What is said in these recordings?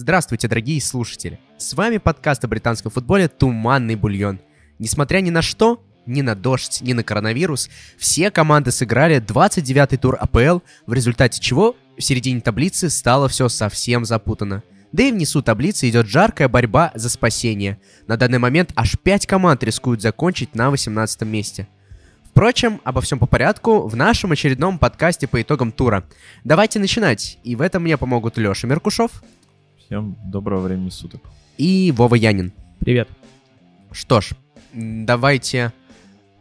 Здравствуйте, дорогие слушатели! С вами подкаст о британском футболе «Туманный бульон». Несмотря ни на что, ни на дождь, ни на коронавирус, все команды сыграли 29-й тур АПЛ, в результате чего в середине таблицы стало все совсем запутано. Да и внизу таблицы идет жаркая борьба за спасение. На данный момент аж 5 команд рискуют закончить на 18 месте. Впрочем, обо всем по порядку в нашем очередном подкасте по итогам тура. Давайте начинать, и в этом мне помогут Леша Меркушев Всем доброго времени суток. и Вова Янин. Привет. Что ж, давайте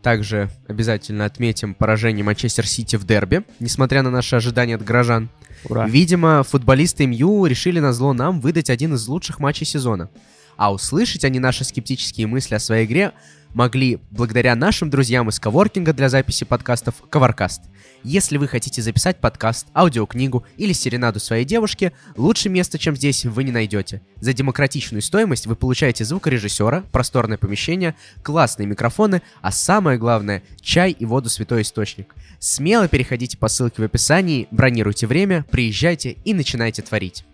также обязательно отметим поражение Манчестер Сити в дерби, несмотря на наши ожидания от горожан. Ура. Видимо, футболисты МЮ решили на зло нам выдать один из лучших матчей сезона. А услышать они наши скептические мысли о своей игре могли благодаря нашим друзьям из коворкинга для записи подкастов Covercast. Если вы хотите записать подкаст, аудиокнигу или серенаду своей девушке, лучше места, чем здесь, вы не найдете. За демократичную стоимость вы получаете звукорежиссера, просторное помещение, классные микрофоны, а самое главное – чай и воду святой источник. Смело переходите по ссылке в описании, бронируйте время, приезжайте и начинайте творить.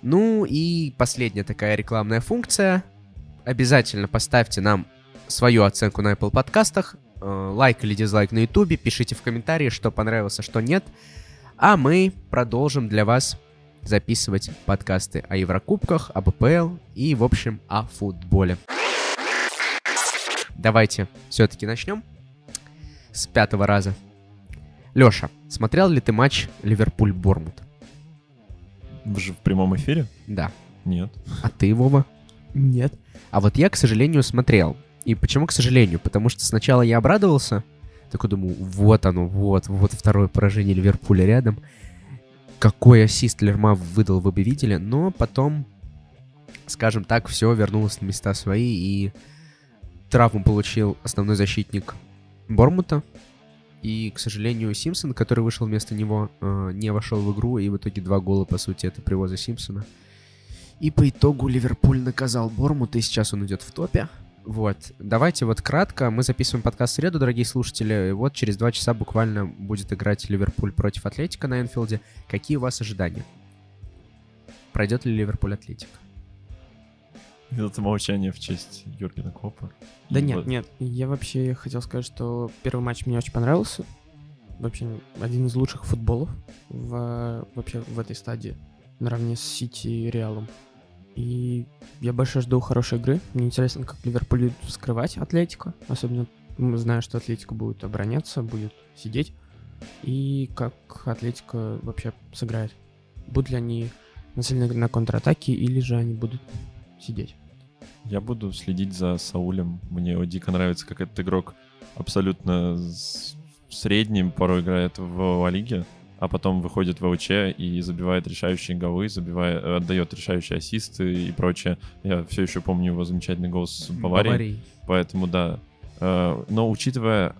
Ну и последняя такая рекламная функция. Обязательно поставьте нам свою оценку на Apple подкастах, э, лайк или дизлайк на YouTube, пишите в комментарии, что понравилось, а что нет. А мы продолжим для вас записывать подкасты о Еврокубках, об АПЛ и, в общем, о футболе. Давайте все-таки начнем с пятого раза. Леша, смотрел ли ты матч Ливерпуль-Бормут? Вы же в прямом эфире? Да. Нет. А ты, Вова? Нет. А вот я, к сожалению, смотрел. И почему, к сожалению? Потому что сначала я обрадовался, такой думаю, вот оно, вот, вот второе поражение Ливерпуля рядом. Какой ассист Лерма выдал, вы бы видели. Но потом, скажем так, все вернулось на места свои, и травму получил основной защитник Бормута. И, к сожалению, Симпсон, который вышел вместо него, э, не вошел в игру, и в итоге два гола, по сути, это привоза Симпсона. И по итогу Ливерпуль наказал Бормут, и сейчас он идет в топе. Вот. Давайте вот кратко. Мы записываем подкаст в среду, дорогие слушатели. Вот через два часа буквально будет играть Ливерпуль против Атлетика на Энфилде. Какие у вас ожидания? Пройдет ли Ливерпуль Атлетик? Это молчание в честь Юргена Клопа. Да нет, нет. Я вообще хотел сказать, что первый матч мне очень понравился. Вообще, один из лучших футболов в, вообще в этой стадии. Наравне с Сити и Реалом. И я больше жду хорошей игры. Мне интересно, как Ливерпуль будет скрывать Атлетико. Особенно зная, что Атлетика будет обороняться, будет сидеть. И как Атлетика вообще сыграет. Будут ли они нацелены на контратаки, или же они будут сидеть. Я буду следить за Саулем. Мне дико нравится, как этот игрок абсолютно средним порой играет в Ла Лиге, а потом выходит в ОЧ и забивает решающие голы, забивает, э, отдает решающие ассисты и прочее. Я все еще помню его замечательный гол с Баварией. Поэтому да. Э, Но учитывая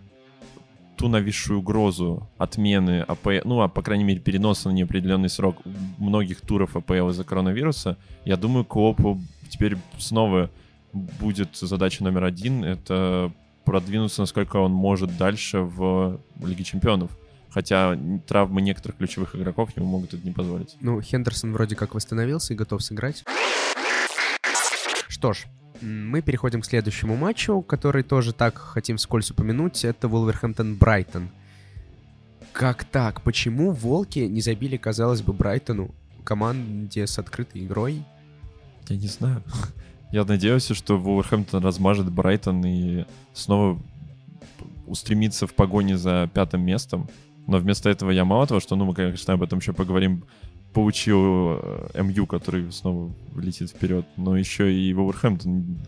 ту нависшую угрозу отмены АПЛ, ну, а по крайней мере переноса на неопределенный срок многих туров АПЛ из-за коронавируса, я думаю, Клопу теперь снова будет задача номер один, это продвинуться, насколько он может дальше в Лиге Чемпионов. Хотя травмы некоторых ключевых игроков ему могут это не позволить. Ну, Хендерсон вроде как восстановился и готов сыграть. Что ж, мы переходим к следующему матчу, который тоже так хотим вскользь упомянуть. Это Вулверхэмптон-Брайтон. Как так? Почему Волки не забили, казалось бы, Брайтону, команде с открытой игрой? Я не знаю. Я надеялся, что Вулверхэмптон размажет Брайтон и снова устремится в погоне за пятым местом. Но вместо этого я мало того, что, ну, мы, конечно, об этом еще поговорим, получил э, МЮ, который снова летит вперед, но еще и Вулверхэмптон,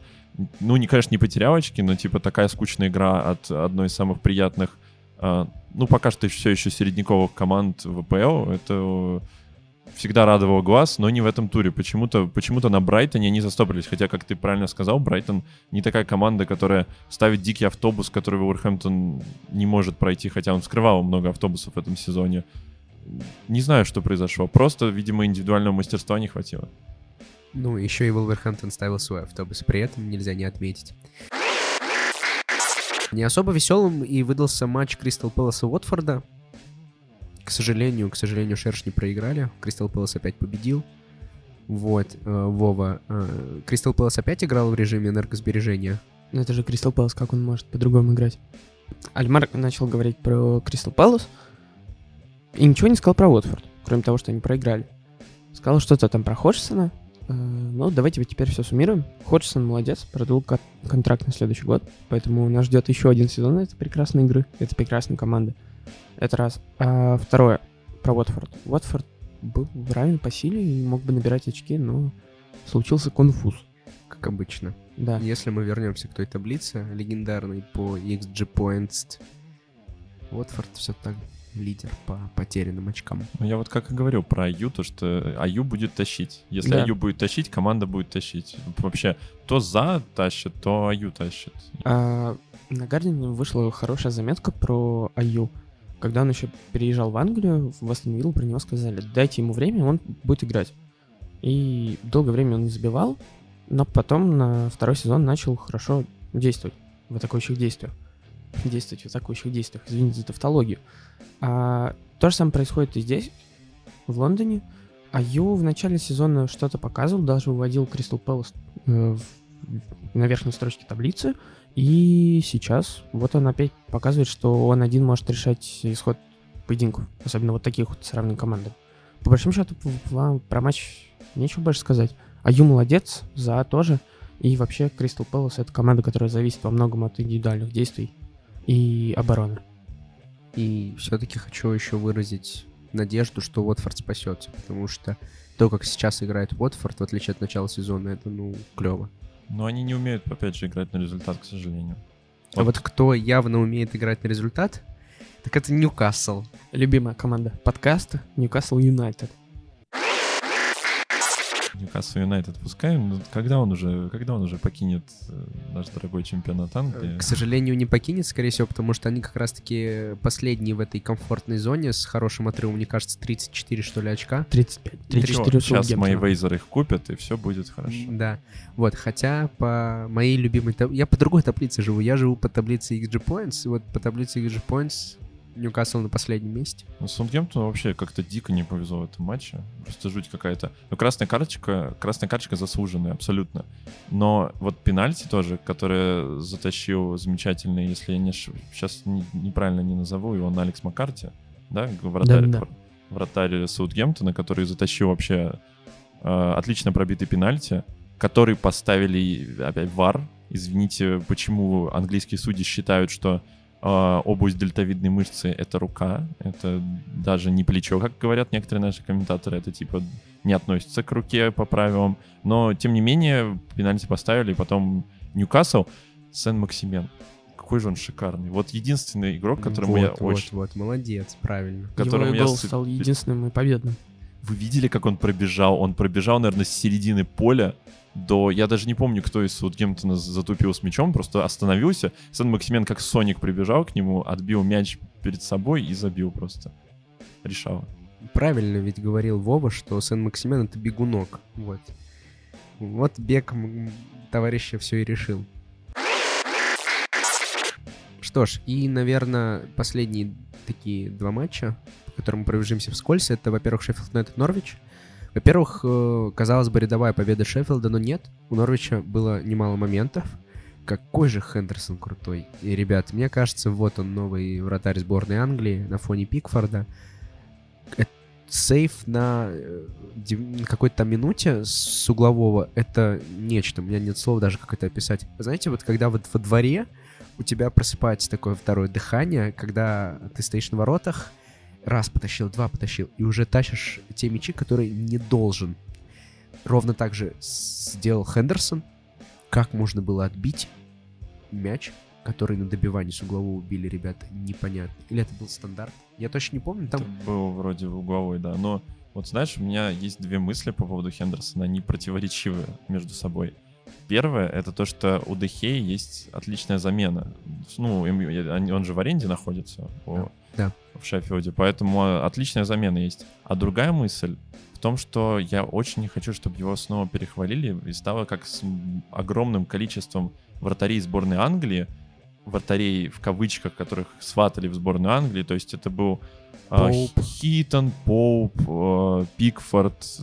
ну, не, конечно, не потерял очки, но, типа, такая скучная игра от одной из самых приятных, э, ну, пока что все еще середняковых команд в ВПЛ, это всегда радовал глаз, но не в этом туре. Почему-то почему на Брайтоне они застопорились. Хотя, как ты правильно сказал, Брайтон не такая команда, которая ставит дикий автобус, который Уорхэмптон не может пройти, хотя он вскрывал много автобусов в этом сезоне. Не знаю, что произошло. Просто, видимо, индивидуального мастерства не хватило. Ну, еще и Вулверхэмптон ставил свой автобус, при этом нельзя не отметить. Не особо веселым и выдался матч Кристал Пэласа Уотфорда. Сожалению, к сожалению, Шершни проиграли. Кристал Пэлас опять победил. Вот, э, Вова. э, Пэлас опять играл в режиме энергосбережения. Ну, это же Кристал Пэлас, как он может по-другому играть? Альмар начал говорить про Кристал Пэлас и ничего не сказал про Уотфорд, кроме того, что они проиграли. Сказал что-то там про Ходжсона. Э, Ну, давайте вот теперь все суммируем. Ходжсон молодец, продлил кон- контракт на следующий год, поэтому нас ждет еще один сезон этой прекрасной игры, этой прекрасной команды. Это раз. А второе, про Уотфорд. Уотфорд был равен по силе и мог бы набирать очки, но случился конфуз. Как обычно. Да. Если мы вернемся к той таблице, легендарной по XG Points, Уотфорд все так лидер по потерянным очкам. Ну, я вот как и говорил про Аю, то что Аю будет тащить. Если Да. Аю будет тащить, команда будет тащить. Вообще, то за тащит, то Аю тащит. А, на Гардиане вышла хорошая заметка про Аю. Когда он еще переезжал в Англию, в Астон Виллу про него сказали, дайте ему время, он будет играть. И долгое время он не забивал, но потом на второй сезон начал хорошо действовать в атакующих действиях. Действовать в атакующих действиях, извините за тавтологию. А, то же самое происходит и здесь, в Лондоне. Аю в начале сезона что-то показывал, даже выводил Кристал Пэлас э, на верхней строчке таблицы. И сейчас вот он опять показывает, что он один может решать исход поединков, особенно вот таких вот с равной командой. По большому счету, вам про матч нечего больше сказать. Аю молодец, за тоже. И вообще, Кристал Пэлас это команда, которая зависит во многом от индивидуальных действий и обороны. И все-таки хочу еще выразить надежду, что Уотфорд спасется, потому что то, как сейчас играет Уотфорд, в отличие от начала сезона, это, ну, клево. Но они не умеют, опять же, играть на результат, к сожалению. А вот кто явно умеет играть на результат, так это Ньюкасл. Любимая команда подкаста Ньюкасл Юнайтед. Ньюкасл Юнайтед пускаем, но когда он уже, когда он уже покинет э, наш дорогой чемпионат Англии? К сожалению, не покинет, скорее всего, потому что они как раз-таки последние в этой комфортной зоне с хорошим отрывом, мне кажется, 34, что ли, очка. 35. Ничего, 34 у сейчас мои вейзеры их купят, и все будет хорошо. Да. Вот, хотя по моей любимой Я по другой таблице живу. Я живу по таблице XG Points, и вот по таблице XG Points Ньюкасл на последнем месте. Ну, Саутгемптону вообще как-то дико не повезло в этом матче. Просто жуть какая-то. Ну, красная карточка, красная карточка заслуженная, абсолютно. Но вот пенальти тоже, который затащил замечательный, если я не сейчас не- неправильно не назову его, на Алекс Маккарти, да, вратарь, Да-да-да. вратарь Саутгемптона, который затащил вообще э, отлично пробитый пенальти, который поставили опять вар. Извините, почему английские судьи считают, что э, область дельтовидной мышцы — это рука, это даже не плечо, как говорят некоторые наши комментаторы, это типа не относится к руке по правилам. Но, тем не менее, пенальти поставили, и потом Ньюкасл, Сен-Максимен. Какой же он шикарный. Вот единственный игрок, которому вот, я вот, очень... вот, молодец, правильно. которому Его я гол с- стал единственным и победным. Вы видели, как он пробежал? Он пробежал, наверное, с середины поля до... Я даже не помню, кто из Саутгемптона затупил с мячом, просто остановился. Сэн Максимен как Соник прибежал к нему, отбил мяч перед собой и забил просто. Решал. Правильно ведь говорил Вова, что Сен-Максимен — это бегунок. Вот. Вот бег товарища все и решил. Что ж, и, наверное, последние такие два матча, по которым мы пробежимся вскользь, это, во-первых, Шеффилд Юнайтед Норвич. Во-первых, э, казалось бы, рядовая победа Шеффилда, но нет. У Норвича было немало моментов. Какой же Хендерсон крутой. И, ребят, мне кажется, вот он, новый вратарь сборной Англии на фоне Пикфорда. Э, Сейф на э, какой-то там минуте с углового — это нечто. У меня нет слов даже, как это описать. Знаете, вот когда вот во дворе у тебя просыпается такое второе дыхание, когда ты стоишь на воротах, раз потащил, два потащил, и уже тащишь те мячи, которые не должен. Ровно так же сделал Хендерсон. Как можно было отбить мяч, который на добивании с углового убили ребята, непонятно. Или это был стандарт? Я точно не помню. Там Это был вроде угловой, да. Но вот знаешь, у меня есть две мысли по поводу Хендерсона. Они противоречивые между собой. Первое — это то, что у Дехея есть отличная замена. Ну, он же в аренде находится у- Да. в Шеффилде, поэтому отличная замена есть. А другая мысль в том, что я очень не хочу, чтобы его снова перехвалили и стало как с огромным количеством вратарей сборной Англии, вратарей в кавычках, которых сватали в сборную Англии. То есть это был а, Поуп. Хитон, Поуп, а, Пикфорд,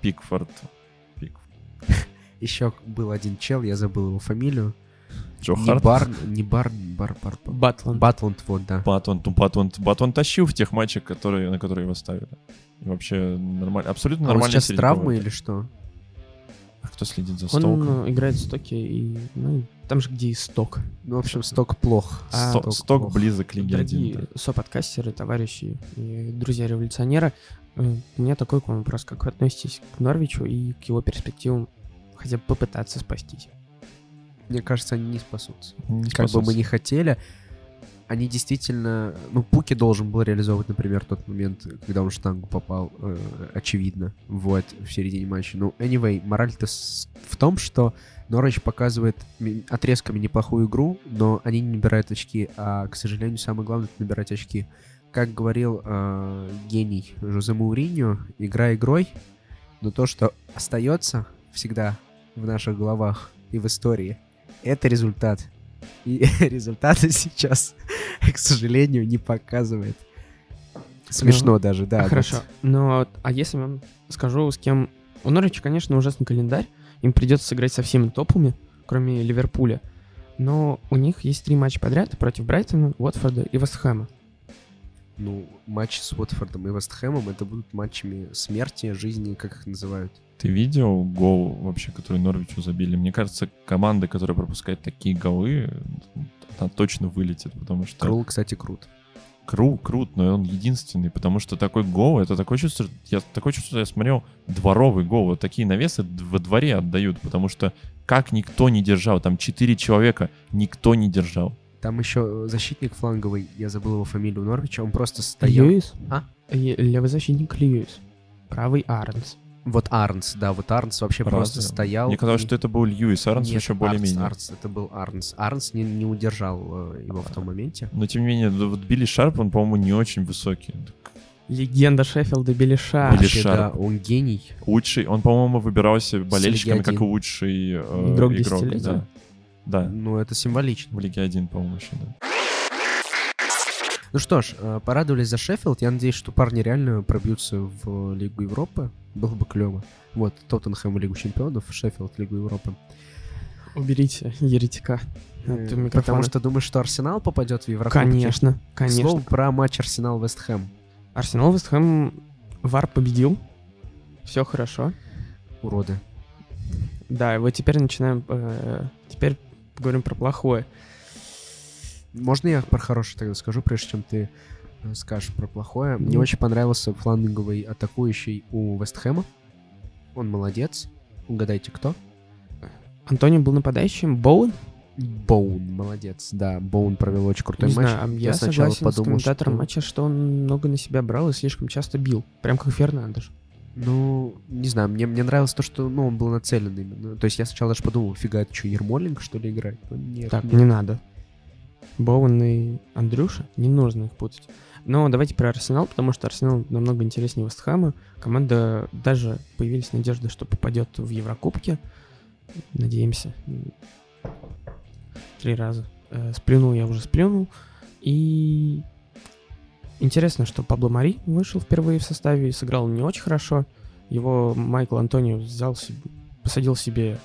Пикфорд, Пик- Еще был один чел, я забыл его фамилию. Джо Не Харт. Бар, не Бар, Бар, Бар, Бар- Батланд. Батланд, вот, да. Батон, ну, Батон, Батон тащил в тех матчах, которые, на которые его ставили. И вообще нормально, абсолютно А он нормально. сейчас с травмой или что? А кто следит за Он Стоком? э, играет в Стоке и, ну, там же, где и Сток. Ну, в общем, сток плох. А, Сто- Сток Сток плох. близок к Лиге Дорогие 1. соподкастеры, товарищи и друзья-революционера, э, у меня такой к вам вопрос. Как вы относитесь к Норвичу и к его перспективам хотя бы попытаться спастись? Мне кажется, они не спасутся. Не Как бы мы не хотели, они действительно... Ну, Пуки должен был реализовывать, например, тот момент, когда он в штангу попал, э, очевидно, вот, в середине матча. Ну, anyway, мораль-то в том, что Норвич показывает ми- отрезками неплохую игру, но они не набирают очки, а, к сожалению, самое главное — это набирать очки. Как говорил э, гений Жозе Мауриньо, игра игрой, но то, что остается всегда в наших головах и в истории, это результат. И результаты сейчас, к сожалению, не показывает. Смешно даже, да. А. Хорошо. Но, а если вам скажу, с кем... У Норвича, конечно, ужасный календарь. Им придется сыграть со всеми топами, кроме Ливерпуля. Но у них есть три матча подряд против Брайтона, Уотфорда и Вестхэма. Ну, матчи с Уотфордом и Вестхэмом это будут матчами смерти, жизни, как их называют. Ты видел гол вообще, который Норвичу забили? Мне кажется, команда, которая пропускает такие голы, она точно вылетит, потому что... Крул, кстати, крут. Кру, крут, но он единственный, потому что такой гол, это такое чувство, я такое чувство, что я смотрел дворовый гол, вот такие навесы во дворе отдают, потому что как никто не держал, там четыре человека, никто не держал. Там еще защитник фланговый, я забыл его фамилию Норвича, он просто стоял. Льюис? А? Левый защитник Льюис. Правый Арнс. Вот Арнс, да, вот Арнс вообще просто Разве? стоял. Мне казалось, и- что это был Льюис, Арнс Нет, еще более-менее. Арнс, это был Арнс. Арнс не, не удержал э, его в том моменте. Но тем не менее, да, вот Билли Шарп, он, по-моему, не очень высокий. Легенда Шеффилда Билли Ша. Билли Вообще, да, Шарп. он гений. Лучший, он, по-моему, выбирался болельщиками как лучший э, Игрок игрок. Да. да, Ну, это символично. в Лиге 1, по-моему, еще, да. Ну что ж, э, порадовались за Шеффилд. Я надеюсь, что парни реально пробьются в Лигу Европы. Было бы клево. Вот, Тоттенхэм Лигу Чемпионов, Шеффилд Лигу Европы. Уберите еретика. от Э. Потому что думаешь, что Арсенал попадет в Еврокубки? Конечно, конечно. слову, про матч Арсенал-Вестхэм. Арсенал Вестхэм Вар победил. Все хорошо. Уроды. Да, и вот теперь начинаем... э, теперь поговорим про плохое. Можно я про хорошее тогда скажу, прежде чем ты э, скажешь про плохое? Мне Ну. очень понравился фланговый атакующий у Вестхэма. Он молодец. Угадайте, кто? Антонио был нападающим. Боуэн? Боун, молодец. Да, Боун провел очень крутой Не матч. знаю, а я, сначала согласен с подумал, комментатором что- матча, что он много на себя брал и слишком часто бил. Прям как Фернандеш. Ну, не знаю, мне, мне нравилось то, что ну, он был нацелен именно. То есть я сначала даже подумал, фига, это что, Ермоленко, что ли, играет? Но нет, Так, нет. не надо. Боуэн и Андрюша, не нужно их путать. Но давайте про Арсенал, потому что Арсенал намного интереснее Вестхэма. Команда, даже появились надежды, что попадет в Еврокубки. Надеемся. Три раза. Э, Сплюнул я уже сплюнул. И интересно, что Пабло Мари вышел впервые в составе и сыграл не очень хорошо. Его Майкл Антонио взял посадил себе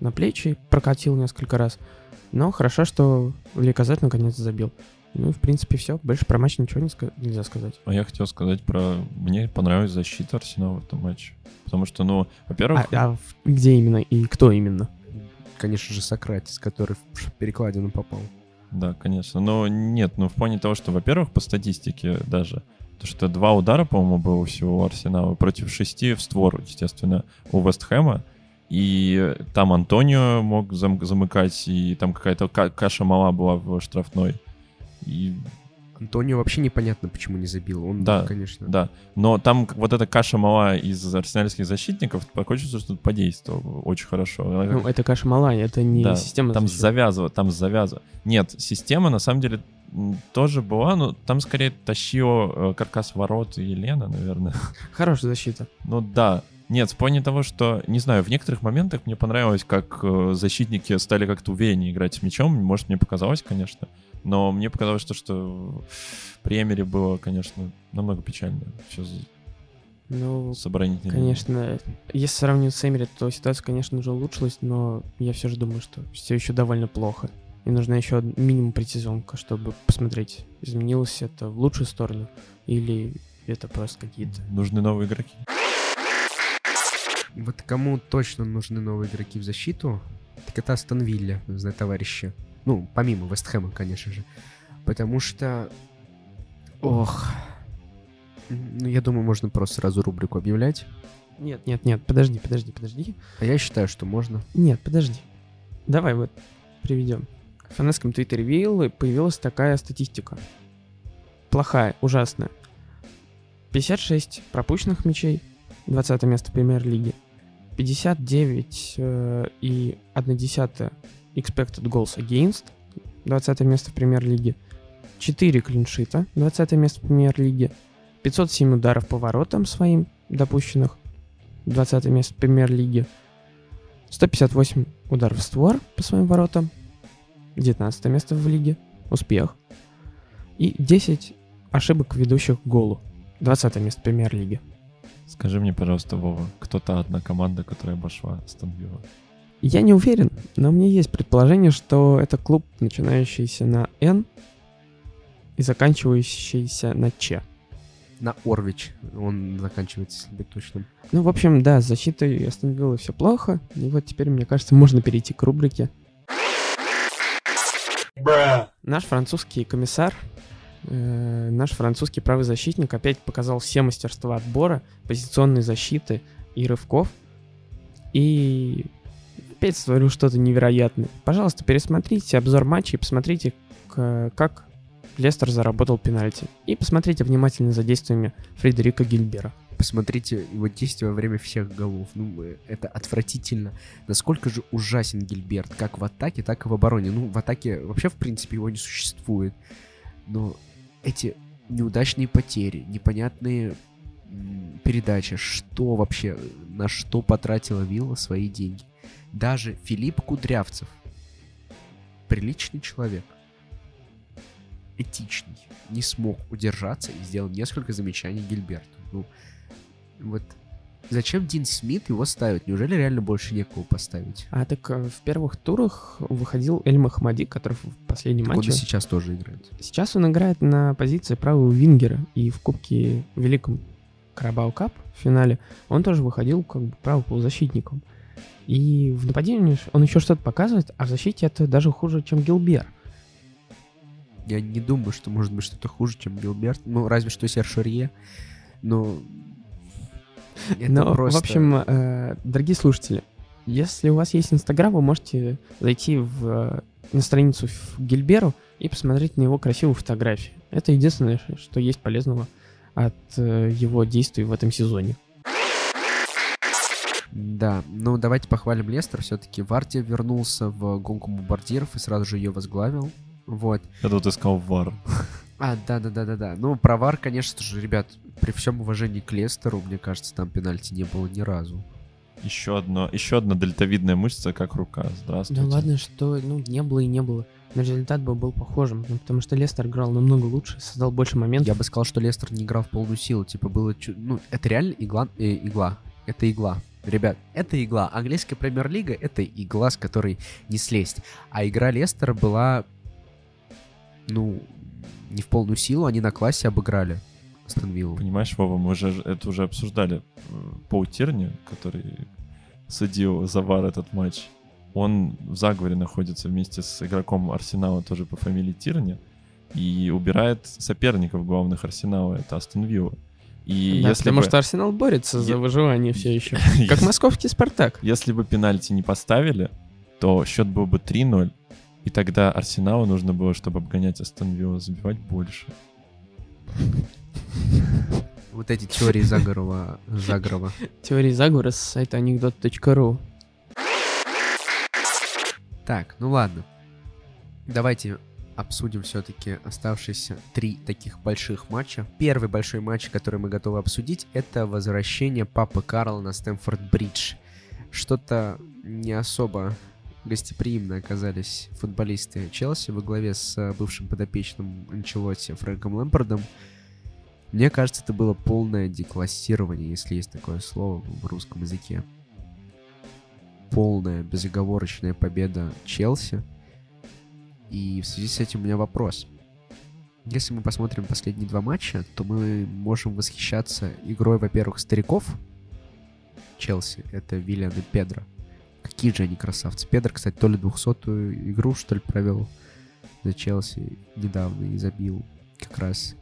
на плечи, прокатил несколько раз. Но хорошо, что Ликазет наконец забил. Ну и в принципе все. Больше про матч ничего не ска- нельзя сказать. А я хотел сказать про... Мне понравилась защита Арсенала в этом матче. Потому что, ну, во-первых, А, а где именно и кто именно? Конечно же, Сократис, который в перекладину попал. Да, конечно. Но нет, ну в плане того, что, во-первых, по статистике даже, то что два удара, по-моему, было всего у Арсенала против шести в створ, естественно, у Вестхэма. И там Антонио мог зам- замыкать, и там какая-то ка- каша мала была в штрафной. И Антонио вообще непонятно, почему не забил. Он, Да, конечно. да, но там вот эта каша мала из арсенальских защитников, такое чувство, что подействовало очень хорошо. Она как- Ну, это каша малая, это не Да, система. Там защиты. завязывало, там завязывало. Нет, система на самом деле тоже была, но там скорее тащила э, каркас ворот Елена, наверное. Хорошая защита. Ну да. Нет, в плане того, что, не знаю, в некоторых моментах мне понравилось, как э, защитники стали как-то увереннее играть с мячом. Может, мне показалось, конечно. Но мне показалось, что, что при Эмере было, конечно, намного печально. Все Ну, с оборонительной конечно, если сравнивать с Эмери, то ситуация, конечно, уже улучшилась, но я все же думаю, что все еще довольно плохо. И нужна еще минимум предсезонка, чтобы посмотреть, изменилось это в лучшую сторону или это просто какие-то... Нужны новые игроки. Вот кому точно нужны новые игроки в защиту, так это Астон Вилля, за товарищи. Ну, помимо Вестхэма, конечно же. Потому что... Ох... Ну, я думаю, можно просто сразу рубрику объявлять. Нет, нет, нет, подожди, подожди, подожди. А я считаю, что можно. Нет, подожди. Давай вот приведем. В фанатском твиттере Виллы появилась такая статистика. Плохая, ужасная. 56 пропущенных мячей, 20 место в премьер-лиге. 59 э, и 1 десятая expected goals against, 20 место в премьер-лиге. 4 клиншита, 20 место в премьер-лиге. 507 ударов по воротам своим допущенных, 20 место в премьер-лиге. 158 ударов в створ по своим воротам. 19 место в лиге. Успех. И 10 ошибок ведущих к голу. 20 место в премьер-лиге. Скажи мне, пожалуйста, Вова, кто та одна команда, которая обошла Астон Вилла? Я не уверен, но у меня есть предположение, что это клуб, начинающийся на Н и заканчивающийся на Ч. На Орвич он заканчивается, если быть точным. Ну, в общем, да, с защитой Астон Виллы все плохо. И вот теперь, мне кажется, можно перейти к рубрике. Наш французский комиссар, э, наш французский правый защитник опять показал все мастерства отбора, позиционной защиты и рывков. И опять сотворил что-то невероятное. Пожалуйста, пересмотрите обзор матча и посмотрите, как Лестер заработал пенальти. И посмотрите внимательно за действиями Фредерика Гильбера. Посмотрите его действия во время всех голов. Ну, э, это отвратительно. Насколько же ужасен Гильберт, как в атаке, так и в обороне. Ну, в атаке вообще, в принципе, его не существует. Но эти неудачные потери, непонятные передачи, что вообще, на что потратила Вилла свои деньги. Даже Филипп Кудрявцев, приличный человек, этичный, не смог удержаться и сделал несколько замечаний Гильберту. Ну, вот зачем Дин Смит его ставить? Неужели реально больше некого поставить? А так э, в первых турах выходил Эль Махмади, который в последнем Так он матче... сейчас тоже играет. Сейчас он играет на позиции правого вингера, и в Кубке Великом Карабау Кап в финале он тоже выходил как бы правым полузащитником. И в нападении он еще что-то показывает, а в защите это даже хуже, чем Гилбер. Я не думаю, что может быть что-то хуже, чем Гилберт. Ну, разве что Серж Рье. Но... Это Но, просто... в общем, э, дорогие слушатели, если у вас есть Инстаграм, вы можете зайти в, э, на страницу в Гильберу и посмотреть на его красивую фотографию. Это единственное, что есть полезного от э, его действий в этом сезоне. Да, ну давайте похвалим Лестер. Все-таки Варди вернулся в гонку бомбардиров и сразу же ее возглавил. Вот. Я тут искал вар. А, да-да-да-да-да. Ну, про ВАР, конечно же, ребят, при всем уважении к Лестеру, мне кажется, там пенальти не было ни разу. Еще одно, еще одна дельтовидная мышца, как рука. Здравствуйте. Да ладно, что ну, не было и не было. Но результат бы был похожим, ну, потому что Лестер играл намного лучше, создал больше моментов. Я бы сказал, что Лестер не играл в полную силу. Типа было... Ну, это реально игла... э, игла. Это игла. Ребят, это игла. Английская премьер-лига — это игла, с которой не слезть. А игра Лестера была... Ну, не в полную силу, они на классе обыграли Астон Виллу. Понимаешь, Вова, мы же это уже обсуждали. Э, Пол Тирни, который судил за вар этот матч, он в заговоре находится вместе с игроком Арсенала тоже по фамилии Тирни и убирает соперников главных Арсенала, это Астон Вилла. И Да, если потому бы, что Арсенал борется за выживание все еще. Как московский Спартак. если бы пенальти не поставили, то счет был бы 3-0, и тогда Арсеналу нужно было, чтобы обгонять Астон Вилла, забивать больше. Вот эти теории Загорова. Загорова. Теории заговора с сайта анекдот.ру. Так, ну ладно. Давайте обсудим все-таки оставшиеся три таких больших матча. Первый большой матч, который мы готовы обсудить, это возвращение папы Карла на Стэнфорд-Бридж. Что-то не особо гостеприимно оказались футболисты Челси во главе с э, бывшим подопечным Анчелотти Фрэнком Лэмпардом. Мне кажется, это было полное деклассирование, если есть такое слово в русском языке. Полная безоговорочная победа Челси. И в связи с этим у меня вопрос. Если мы посмотрим последние два матча, то мы можем восхищаться игрой, во-первых, стариков Челси. Это Виллиан и Педро. Какие же они красавцы. Педро, кстати, то ли 200-ю игру, что ли, провел за Челси недавно и забил как раз.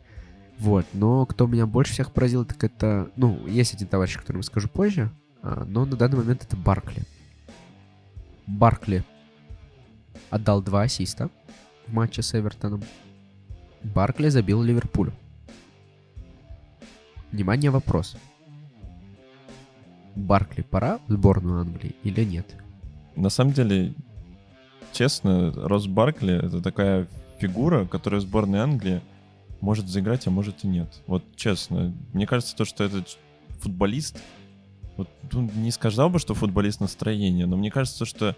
Вот, но кто меня больше всех поразил, так это... Ну, есть один товарищ, который я скажу позже, а, но на данный момент это Баркли. Баркли отдал два ассиста в матче с Эвертоном. Баркли забил Ливерпулю. Внимание, вопрос. Баркли пора в сборную Англии или нет? На самом деле, честно, Рос Баркли — это такая фигура, которая в сборной Англии может заиграть, а может и нет. Вот честно, мне кажется, то, что этот футболист, вот, ну, не сказал бы, что футболист настроения, но мне кажется, что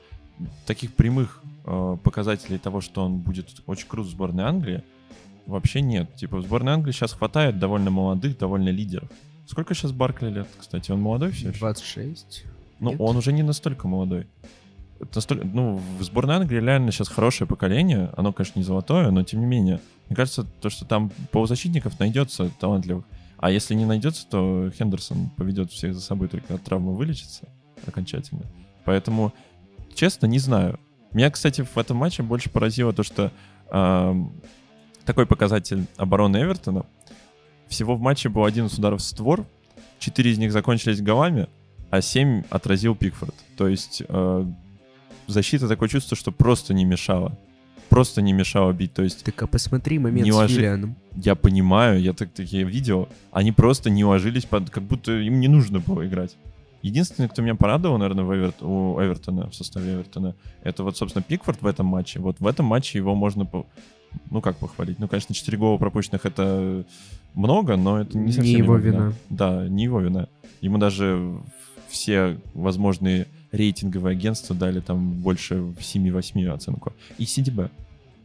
таких прямых э, показателей того, что он будет очень крут в сборной Англии, вообще нет. Типа в сборной Англии сейчас хватает довольно молодых, довольно лидеров. Сколько сейчас Баркли лет, кстати? Он молодой все еще? 26. Ну, Нет? он уже не настолько молодой. Настолько, ну, в сборной Англии реально сейчас хорошее поколение. Оно, конечно, не золотое, но тем не менее. Мне кажется, то, что там полузащитников найдется талантливых. А если не найдется, то Хендерсон поведет всех за собой, только от травмы вылечится окончательно. Поэтому, честно, не знаю. Меня, кстати, в этом матче больше поразило то, что эм, такой показатель обороны Эвертона. Всего в матче был 11 ударов в створ, 4 из них закончились голами, а 7 отразил Пикфорд. То есть э, защита такое чувство, что просто не мешала. Просто не мешала бить. То есть Так а посмотри момент Не с ложи- Виллианом. я понимаю, я так такие видел, они просто не ложились, под, как будто им не нужно было играть. Единственный, кто меня порадовал, наверное, в Эверт- у Эвертона, в составе Эвертона, это вот, собственно, Пикфорд в этом матче. Вот в этом матче его можно, по- ну как похвалить? Ну, конечно, 4 гола пропущенных это много, но это не Не совсем его вина. Да, не его вина. Ему даже все возможные рейтинговые агентства дали там больше 7-8 оценку. И CDB.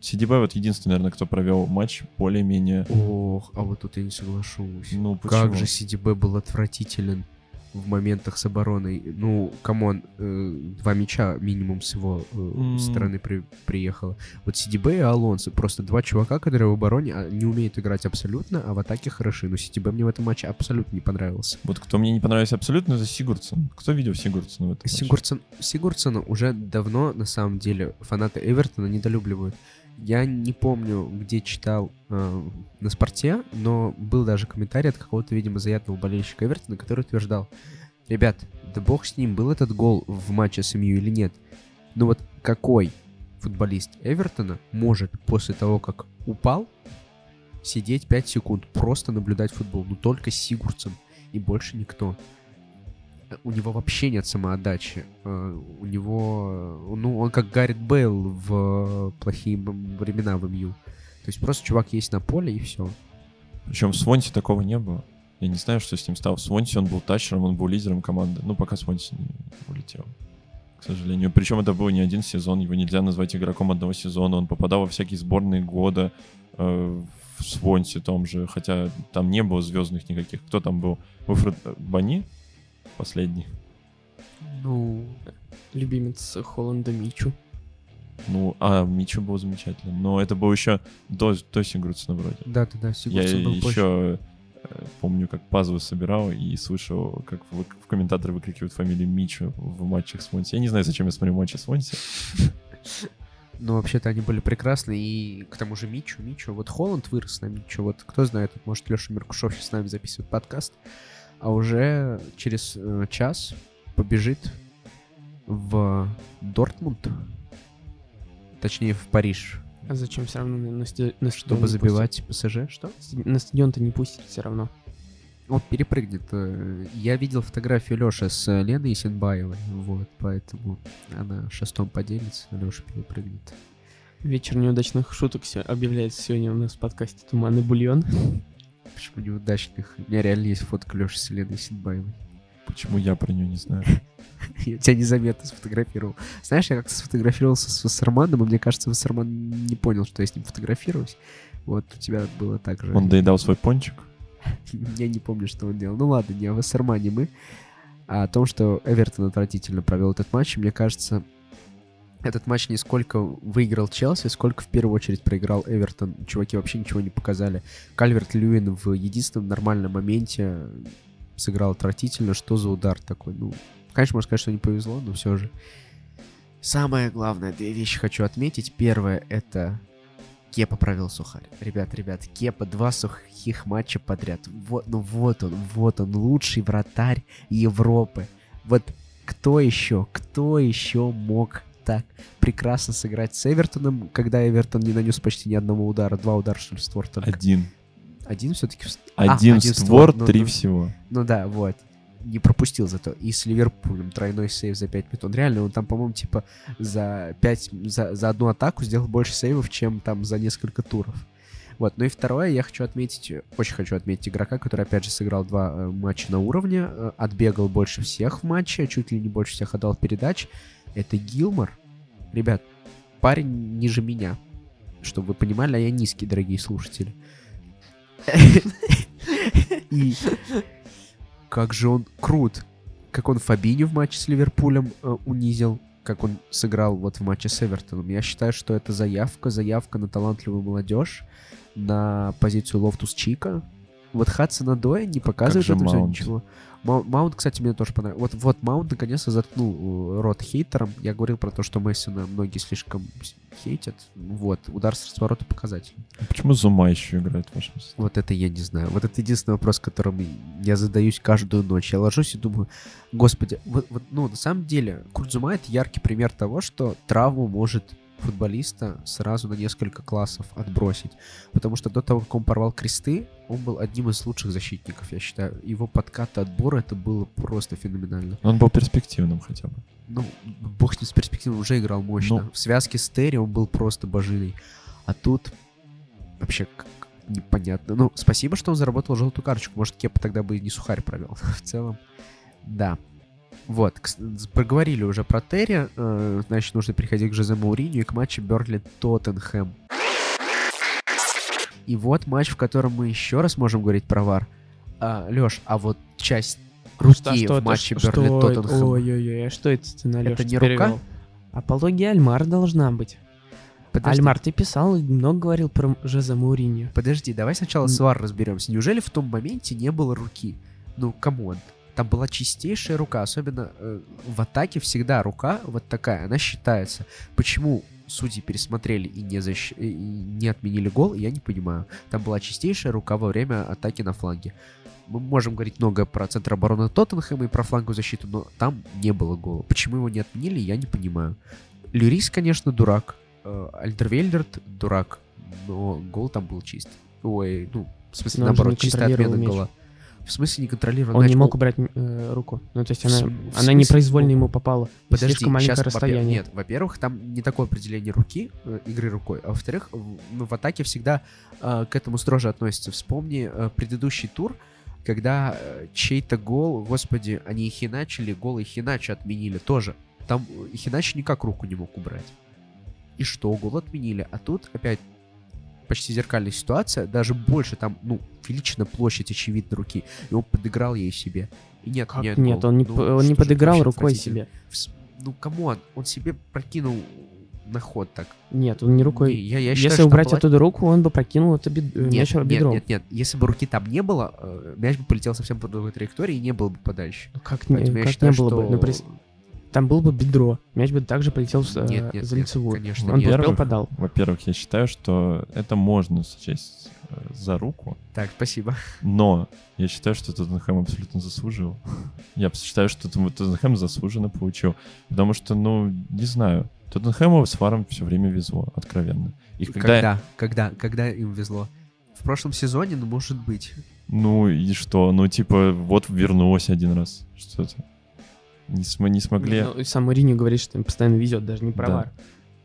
CDB вот единственный, наверное, кто провел матч более-менее... Ох, а вот тут я не соглашусь. Ну, Как почему? же CDB был отвратителен в моментах с обороной. Ну, come on, э, два мяча минимум с его э, М. стороны при- приехало. Вот Сидибе и Алонсо, просто два чувака, которые в обороне а, не умеют играть абсолютно, а в атаке хороши. Но Сидибе мне в этом матче абсолютно не понравился. Вот кто мне не понравился абсолютно, это Сигурдсон. Кто видел Сигурдсона в этом матче? Сигурдсон, Сигурдсона уже давно, на самом деле, фанаты Эвертона недолюбливают. Я не помню, где читал э, на спорте, но был даже комментарий от какого-то, видимо, заядлого болельщика Эвертона, который утверждал, ребят, да бог с ним, был этот гол в матче с МЮ или нет. Но вот какой футболист Эвертона может после того, как упал, сидеть 5 секунд, просто наблюдать футбол? Ну только Сигурдсон и больше никто у него вообще нет самоотдачи. Э, У него, ну, он как Гаррит Бейл в плохие времена в МЮ. То есть просто чувак есть на поле и все. Причем в Свонсе такого не было. Я не знаю, что с ним стало. В Свонсе он был тачером, он был лидером команды. Ну, пока Свонси не улетел. К сожалению. Причем это был не один сезон, его нельзя назвать игроком одного сезона. Он попадал во всякие сборные года э, в Свонсе том же, хотя там не было звездных никаких. Кто там был? Уфред Бани? Последний. Ну, Любимец Холланда Мичу. Ну, а Мичо был замечательно. Но это был еще до, до Сигурдсона вроде. да-да-да, Я Сигурдсон был позже. еще э, помню, как пазлы собирал и слышал, как в, в комментаторы выкрикивают фамилию Мичо в матчах с Монти. Я не знаю, зачем я смотрю матчи с Монти. Ну, вообще-то они были прекрасны. И к тому же Мичу, Мичу. Вот Холланд вырос на Мичу. Вот кто знает, может, Леша Меркушев сейчас с нами записывает подкаст. А уже через э, час побежит в Дортмунд. Точнее, в Париж. А зачем все равно на, сте- на стадион Чтобы забивать ПСЖ. Что? На стадион-то не пустят все равно. Он перепрыгнет. э, Я видел фотографию Леши с э, Леной Исенбаевой, вот, поэтому она шестом поделится, Леша перепрыгнет. Вечер неудачных шуток объявляется сегодня у нас в подкасте «Туманный бульон». Почему неудачных? У меня реально есть фотка Леши с Еленой Сидбаевой. Почему я про нее не знаю? Я тебя незаметно сфотографировал. Знаешь, я как-то сфотографировался с Вассерманом, и мне кажется, Вассерман не понял, что я с ним фотографируюсь. Вот у тебя было так же. Он доедал свой пончик? Я не помню, что он делал. Ну ладно, не о Вассермане мы, а о том, что Эвертон отвратительно провел этот матч. И мне кажется, этот матч не сколько выиграл Челси, сколько в первую очередь проиграл Эвертон. Чуваки вообще ничего не показали. Кальверт Льюин в единственном нормальном моменте сыграл отвратительно. Что за удар такой? Ну, конечно, можно сказать, что не повезло, но все же. Самое главное, две вещи хочу отметить. Первое — это Кепа провел сухарь. Ребят, ребят, Кепа два сухих матча подряд. Вот, ну вот он, вот он, лучший вратарь Европы. Вот кто еще, кто еще мог так прекрасно сыграть с Эвертоном, когда Эвертон не нанес почти ни одного удара, два удара, что ли, в створ только. Один. Один все-таки... Один один створ, створ, ну, три ну. всего. Ну да, вот. Не пропустил зато. И с Ливерпулем тройной сейв за 5 минут. Он реально, он там, по-моему, типа за 5, за, за одну атаку сделал больше сейвов, чем там за несколько туров. Вот, ну и второе, я хочу отметить, очень хочу отметить игрока, который, опять же, сыграл два э, матча на уровне, э, отбегал больше всех в матче, чуть ли не больше всех отдал передач. Это Гилмор. Ребят, парень ниже меня, чтобы вы понимали, а я низкий, дорогие слушатели. И как же он крут. Как он Фабиню в матче с Ливерпулем э, унизил, как он сыграл вот в матче с Эвертоном. Я считаю, что это заявка, заявка на талантливую молодежь, на позицию Лофтус Чика. Вот Хадсона Доя не показывает это ничего. Мау- Маунт, кстати, мне тоже понравился. Вот, вот Маунт наконец-то заткнул э, рот хейтерам. Я говорил про то, что Мессина многие слишком хейтят. Вот, удар с разворота показательный. А Почему Зума еще играет в вашем составе? Вот это я не знаю. Вот это единственный вопрос, которым я задаюсь каждую ночь. Я ложусь и думаю, господи, вот, вот, ну, на самом деле, Курдзума — это яркий пример того, что травму может футболиста сразу на несколько классов отбросить. Потому что до того, как он порвал кресты, он был одним из лучших защитников, я считаю. Его подкаты отбора, это было просто феноменально. Он был перспективным хотя бы. Ну, бог с ним с перспективы, он уже играл мощно. Ну. В связке с Терри он был просто божиной. А тут вообще непонятно. Ну, спасибо, что он заработал желтую карточку. Может, Кепа тогда бы и не сухарь провел. В целом, да. Вот, проговорили уже про Терри. э, Значит, нужно переходить к Жозе Мауриню и к матчу Берли Тоттенхэм. И вот матч, в котором мы еще раз можем говорить про ВАР. А, Леш, а вот часть руки в матче Бернли Тоттенхэм. Ой-ой-ой, а что это ты на Это Лёшу не рука? перевёл? Апология Альмар должна быть. Подожди, Альмар, ты писал и много говорил про Жозе Мауриньо. Подожди, давай сначала с ВАР разберемся. Неужели в том моменте не было руки? Ну, come on. Там была чистейшая рука, особенно э, в атаке всегда рука вот такая, она считается. Почему судьи пересмотрели и не, защ- и не отменили гол, я не понимаю. Там была чистейшая рука во время атаки на фланге. Мы можем говорить много про центр обороны Тоттенхэма и про фланговую защиту, но там не было гола. Почему его не отменили, я не понимаю. Люрис, конечно, дурак. Э, Альдервельдерт дурак. Но гол там был чист. Ой, ну, в смысле, Но наоборот, контролировал отмена гола. В смысле не контролировал Он не мог убрать э, руку. Ну, то есть она, в она непроизвольно ему попала. И Подожди, слишком маленькое во-пер- расстояние. Нет, во-первых, там не такое определение руки, э, игры рукой, а во-вторых, в- ну, в атаке всегда э, к этому строже относятся. Вспомни э, предыдущий тур, когда э, чей-то гол, господи, Ихеаначо ли, гол Ихеаначо отменили тоже. Там Ихеаначо никак руку не мог убрать. И что, гол отменили, а тут опять почти зеркальная ситуация, даже больше там, ну, величина площадь, очевидно, руки, и он подыграл ей себе. И нет, Как нет, нет, гол. он не, Ну, он не подыграл рукой себе. Ну, come on, он себе прокинул на ход так. Нет, он не рукой. Не, я, я считаю, Если убрать была- оттуда руку, он бы прокинул это бед- э, Нет, мяч нет, бедром. нет, нет. Если бы руки там не было, э, мяч бы полетел совсем по другой траектории и не был бы подальше. Ну, Как, не, Поэтому как считаю, не было бы? что- Ну, прис- Там было бы бедро. Мяч бы также полетел с- э, Нет, нет, за нет, лицевую. конечно, он нет. успел, Во-первых, подал. Во-первых, я считаю, что это можно сочесть э, за руку, Так, спасибо. но я считаю, что Тоттенхэм абсолютно заслужил. Я считаю, что Тоттен- Тоттенхэм заслуженно получил. Потому что, ну, не знаю, Тоттенхэму с Варом все время везло, откровенно. И когда, Когда? Когда? Когда им везло? В прошлом сезоне, ну, может быть. Ну и что? Ну, типа, вот вернулось один раз. Что-то. Не, см- не смогли. Ну, сам Мourinho говорит, что им постоянно везет, даже не про Да. вар.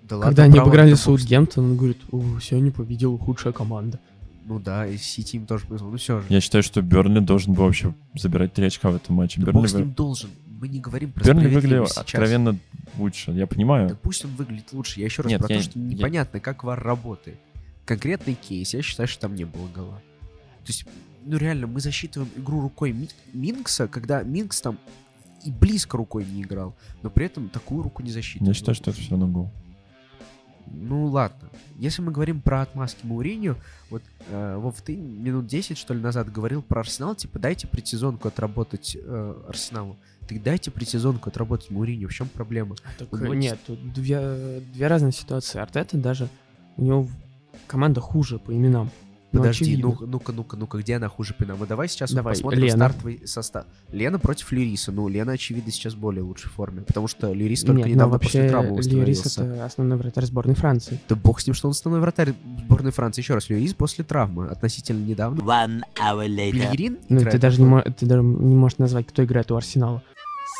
Да Когда ладно, они право, обыграли. Саутгемптон, он говорит, о, сегодня победила худшая команда. Ну да, и Сити им тоже повезло. Ну все же. Я считаю, что Бернли должен был вообще забирать три очка в этом матче. Да Бернли, бог с ним должен. Мы не говорим про Бернли выглядел сейчас. откровенно лучше, я Да понимаю. пусть он выглядит лучше. Я еще раз Нет, про я- то, что я- непонятно, как вар работает. Конкретный кейс, я считаю, что там не было гола. То есть, ну реально, мы засчитываем игру рукой Ми- Минкса, когда Минкс там и близко рукой не играл, но при этом такую руку не засчитываем. Я считаю, что это все равно гол. Ну ладно. Если мы говорим про отмазки Мауриню, вот э, Вов, ты минут 10, что ли, назад говорил про Арсенал, типа, дайте предсезонку отработать э, Арсеналу. Так дайте предсезонку отработать Мауриню. В чем проблема? Так, Ну, э, вот- нет, тут две, две разные ситуации. Артета даже, у него команда хуже по именам. Ну, Подожди, очевидно. ну, ну-ка, ну-ка, ну-ка, где она хуже пина? Мы давай сейчас вот Давай, посмотрим Лена. стартовый состав. Лена против Лериса. Ну, Лена, очевидно, сейчас в более лучшей форме, потому что Лерис только Нет, ну, недавно после вообще травмы Льюрис восстановился. это основной вратарь сборной Франции. Да бог с ним, что он основной вратарь сборной Франции. Еще раз, Лерис после травмы, относительно недавно. One hour later, Бельгерин Ну, ты даже, не ты даже не можешь назвать, кто играет у Арсенала.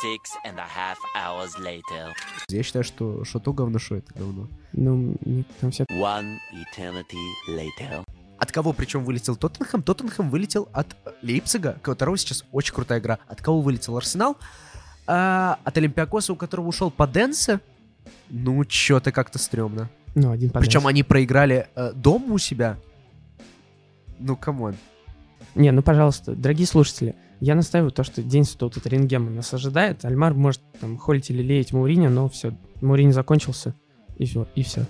six and a half hours later, Я считаю, что что то говно, что это говно. Ну, там все... one eternity later. От кого причем вылетел Тоттенхэм? Тоттенхэм вылетел от Лейпцига, у которого сейчас очень крутая игра. От кого вылетел Арсенал? А, от Олимпиакоса, у которого ушел Паденсе. Ну, чё-то как-то стрёмно. Ну, один Причем подальше. они проиграли э, дома у себя. Ну, come on. Не, ну, пожалуйста, дорогие слушатели, я настаиваю то, что день Святого Тоттерингема нас ожидает. Альмар может там холить или лелеять Мауриню, но все, Мауриню закончился, и все, и все.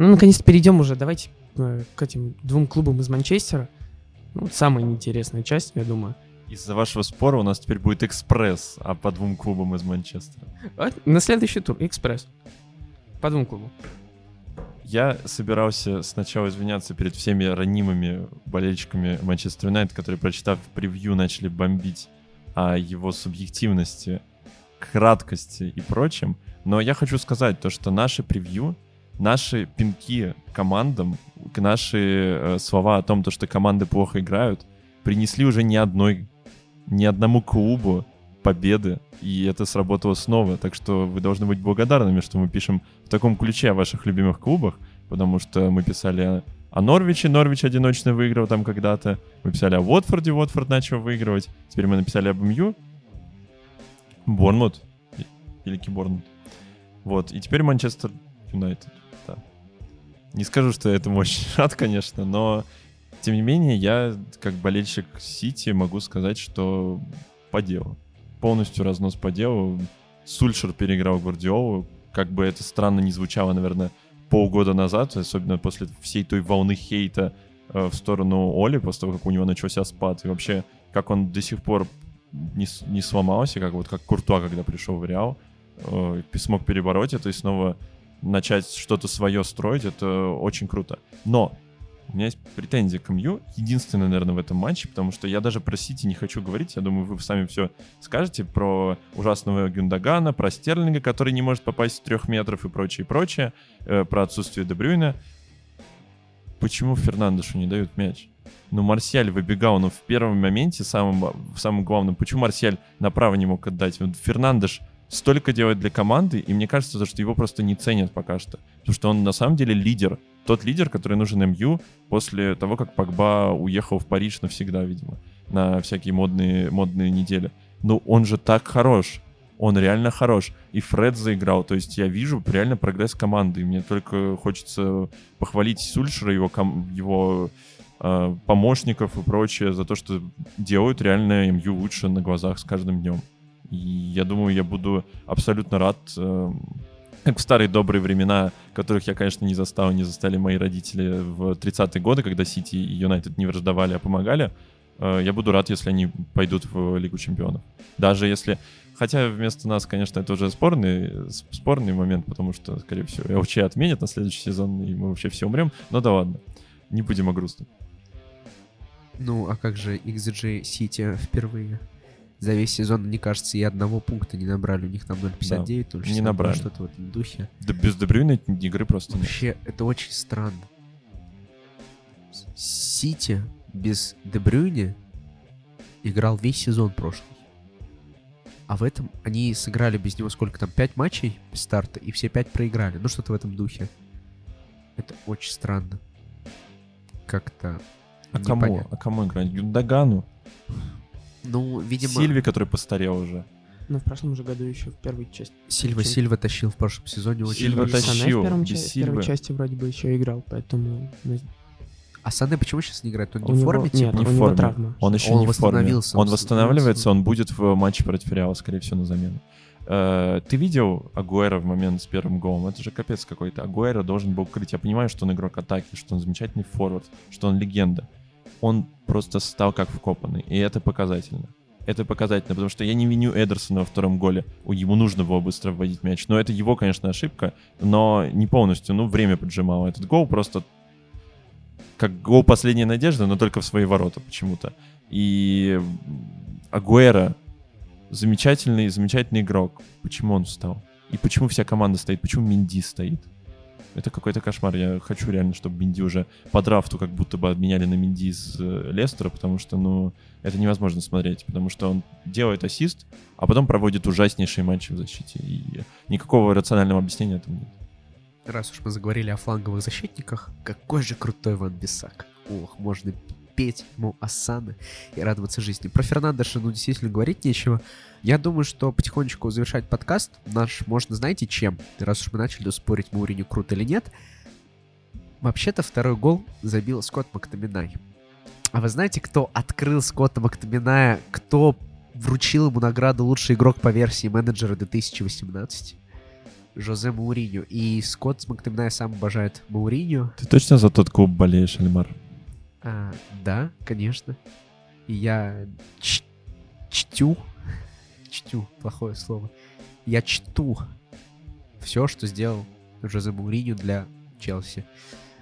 Ну, наконец-то перейдем уже, давайте э, к этим двум клубам из Манчестера. Ну, самая неинтересная часть, я думаю. Из-за вашего спора у нас теперь будет экспресс, а по двум клубам из Манчестера. А, на следующий тур, Экспресс. По двум клубам. Я собирался сначала извиняться перед всеми ранимыми болельщиками Манчестер Юнайтед, которые, прочитав превью, начали бомбить о его субъективности, краткости и прочем. Но я хочу сказать то, что наши превью, наши пинки командам, наши э, слова о том, то, что команды плохо играют, принесли уже ни одной, ни одному клубу победы, и это сработало снова. Так что вы должны быть благодарными, что мы пишем в таком ключе о ваших любимых клубах, потому что мы писали о, Норвиче, Норвич одиночно выиграл там когда-то, мы писали о Уотфорде, Уотфорд начал выигрывать, теперь мы написали об МЮ, Борнмут, великий Борнмут. Вот, и теперь Манчестер Юнайтед. Не скажу, что я этому очень рад, конечно, но тем не менее, я, как болельщик Сити, могу сказать, что по делу. Полностью разнос по делу. Сульшер переиграл Гвардиолу. Как бы это странно не звучало, наверное, полгода назад, особенно после всей той волны хейта э, в сторону Оли, после того, как у него начался спад. И вообще, как он до сих пор не, не сломался, как вот как Куртуа, когда пришел в Реал, э, смог перебороть это и снова начать что-то свое строить, это очень круто. Но у меня есть претензия к МЮ, единственная, наверное, в этом матче, потому что я даже про Сити не хочу говорить, я думаю, вы сами все скажете про ужасного Гюндагана, про Стерлинга, который не может попасть с трех метров и прочее, прочее, э, про отсутствие Дебрюйна. Почему Фернандешу не дают мяч? Ну, Марсиаль выбегал, но в первом моменте, самым, в самом главном, почему Марсиаль направо не мог отдать? Фернандеш столько делает для команды, и мне кажется, то, что его просто не ценят пока что. Потому что он на самом деле лидер. Тот лидер, который нужен МЮ после того, как Погба уехал в Париж навсегда, видимо, на всякие модные, модные недели. Ну, он же так хорош. Он реально хорош. И Фред заиграл. То есть я вижу реально прогресс команды. И мне только хочется похвалить Сульшера, его, ком- его э, помощников и прочее за то, что делают реально МЮ лучше на глазах с каждым днем. Я думаю, я буду абсолютно рад, э, как в старые добрые времена, которых я, конечно, не застал, не застали мои родители в 30-е годы, когда Сити и Юнайтед не враждовали, а помогали. Э, Я буду рад, если они пойдут в Лигу Чемпионов. Даже если... Хотя вместо нас, конечно, это уже спорный, спорный момент, потому что, скорее всего, ЛЧ отменят на следующий сезон, и мы вообще все умрем. Но да ладно, не будем о грустном. Ну, а как же XG Сити впервые? За весь сезон, мне кажется, и одного пункта не набрали. У них там 0,59, 0,62, не набрали. что-то в этом духе. Да без Дебрюйна игры просто нет. Вообще, это очень странно. Сити без Дебрюйни играл весь сезон прошлый. А в этом они сыграли без него сколько там, пять матчей без старта, и все пять проиграли. Ну, что-то в этом духе. Это очень странно. Как-то А кому? непонятно. А кому играть? Юндагану? Ну, видимо, Сильви, который постарел уже. Ну, в прошлом же году еще в первой части. Сильва Чем- Сильва тащил в прошлом сезоне очень Сильва хорошо. тащил. Сане в, первом ча- в первой части вроде бы еще играл, поэтому... А Сане почему сейчас не играет? Он не у в него- форме, Нет, типа? Не у в него форме. травма. Он еще Он не в форме. восстановился, Он восстанавливается, он будет в матче против Реала, скорее всего, на замену. Э, Ты видел Агуэра в момент с первым голом? Это же капец какой-то. Агуэра должен был крыть. Я понимаю, что он игрок атаки, что он замечательный форвард, что он легенда. Он просто стал как вкопанный, и это показательно. Это показательно, потому что я не виню Эдерсона во втором голе. Ему нужно было быстро вводить мяч. Но это его, конечно, ошибка, но не полностью. Ну, время поджимало. Этот гол просто как гол последняя надежда, но только в свои ворота почему-то. И Агуэра замечательный, замечательный игрок. Почему он встал? И почему вся команда стоит? Почему Минди стоит? Это какой-то кошмар. Я хочу реально, чтобы Минди уже по драфту как будто бы обменяли на Минди из э, Лестера, потому что, ну, это невозможно смотреть, потому что он делает ассист, а потом проводит ужаснейшие матчи в защите. И никакого рационального объяснения этому нет. Раз уж мы заговорили о фланговых защитниках, какой же крутой Ван Бисак. Ох, можно петь ему осаны и радоваться жизни. Про Фернандеша, ну, действительно, говорить нечего. Я думаю, что потихонечку завершать подкаст наш можно, знаете, чем? Раз уж мы начали спорить, Мауриню крут или нет. Вообще-то второй гол забил Скотт Мактаминай. А вы знаете, кто открыл Скотта Мактаминая? Кто вручил ему награду «Лучший игрок по версии менеджера 2018»? Жозе Мауриню. И Скотт Мактаминая сам обожает Мауриню. Ты точно за тот клуб болеешь, Альмар? А, да, конечно. И я ч- чтю, чтю, плохое слово. Я чту все, что сделал Жозе Мауриню для Челси.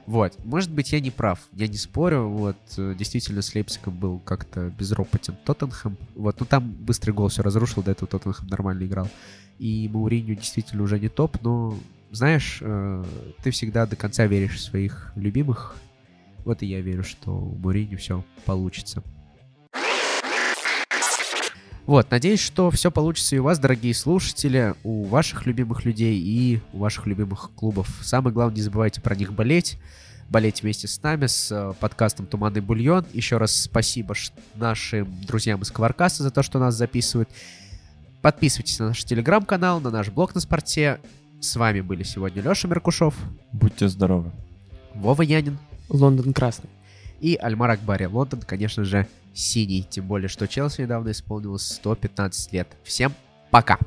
Вот, может быть, я не прав, я не спорю, вот, э, действительно, с Лейпцигом был как-то безропотен Тоттенхэм, вот, ну там быстрый гол все разрушил, до этого Тоттенхэм нормально играл, и Мауриню действительно уже не топ, но, знаешь, э, ты всегда до конца веришь в своих любимых, вот и я верю, что у Мурини все получится. Вот, надеюсь, что все получится и у вас, дорогие слушатели, у ваших любимых людей и у ваших любимых клубов. Самое главное, не забывайте про них болеть. Болеть вместе с нами, с э, подкастом «Туманный бульон». Еще раз спасибо нашим друзьям из Кваркаса за то, что нас записывают. Подписывайтесь на наш телеграм-канал, на наш блог на спорте. С вами были сегодня Леша Меркушев, Будьте здоровы. Вова Янин Лондон красный. и Альмар Акбари. Лондон, конечно же, синий. Тем более, что Челси недавно исполнилось 115 лет. Всем пока!